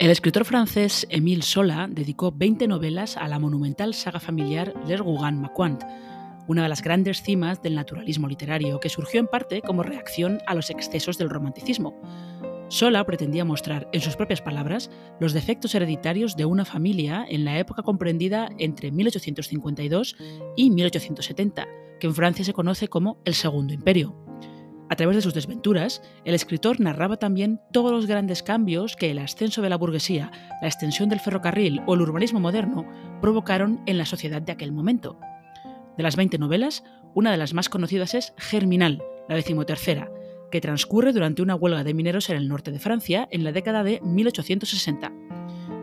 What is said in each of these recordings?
El escritor francés Émile Sola dedicó 20 novelas a la monumental saga familiar Les Rougon-Macquart, una de las grandes cimas del naturalismo literario que surgió en parte como reacción a los excesos del romanticismo. Sola pretendía mostrar, en sus propias palabras, los defectos hereditarios de una familia en la época comprendida entre 1852 y 1870, que en Francia se conoce como el Segundo Imperio. A través de sus desventuras, el escritor narraba también todos los grandes cambios que el ascenso de la burguesía, la extensión del ferrocarril o el urbanismo moderno provocaron en la sociedad de aquel momento. De las 20 novelas, una de las más conocidas es Germinal, la decimotercera, que transcurre durante una huelga de mineros en el norte de Francia en la década de 1860.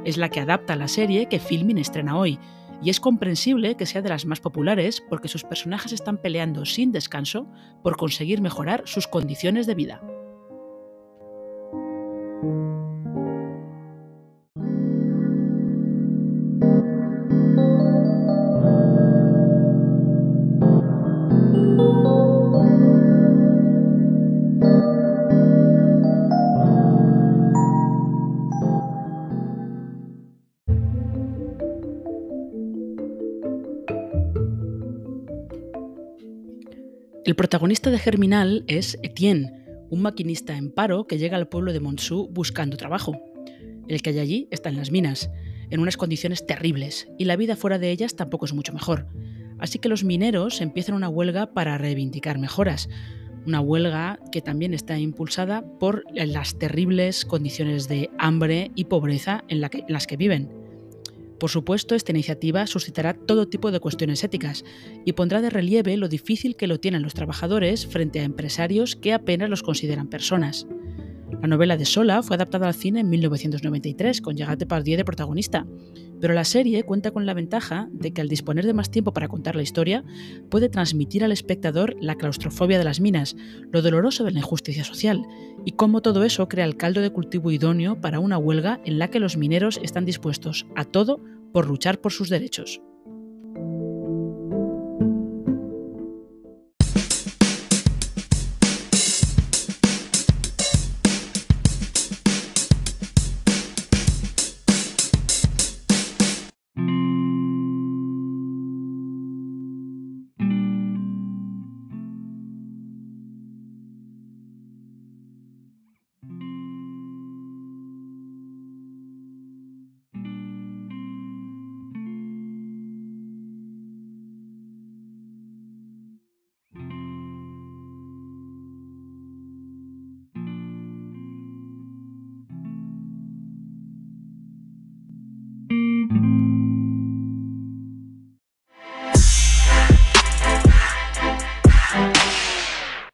Es la que adapta la serie que Filmin estrena hoy, y es comprensible que sea de las más populares porque sus personajes están peleando sin descanso por conseguir mejorar sus condiciones de vida. El protagonista de Germinal es Etienne, un maquinista en paro que llega al pueblo de Montsou buscando trabajo. El que hay allí está en las minas, en unas condiciones terribles, y la vida fuera de ellas tampoco es mucho mejor. Así que los mineros empiezan una huelga para reivindicar mejoras, una huelga que también está impulsada por las terribles condiciones de hambre y pobreza en, las que viven. Por supuesto, esta iniciativa suscitará todo tipo de cuestiones éticas y pondrá de relieve lo difícil que lo tienen los trabajadores frente a empresarios que apenas los consideran personas. La novela de Sola fue adaptada al cine en 1993 con Gerard Depardieu de protagonista, pero la serie cuenta con la ventaja de que al disponer de más tiempo para contar la historia, puede transmitir al espectador la claustrofobia de las minas, lo doloroso de la injusticia social y cómo todo eso crea el caldo de cultivo idóneo para una huelga en la que los mineros están dispuestos a todo por luchar por sus derechos.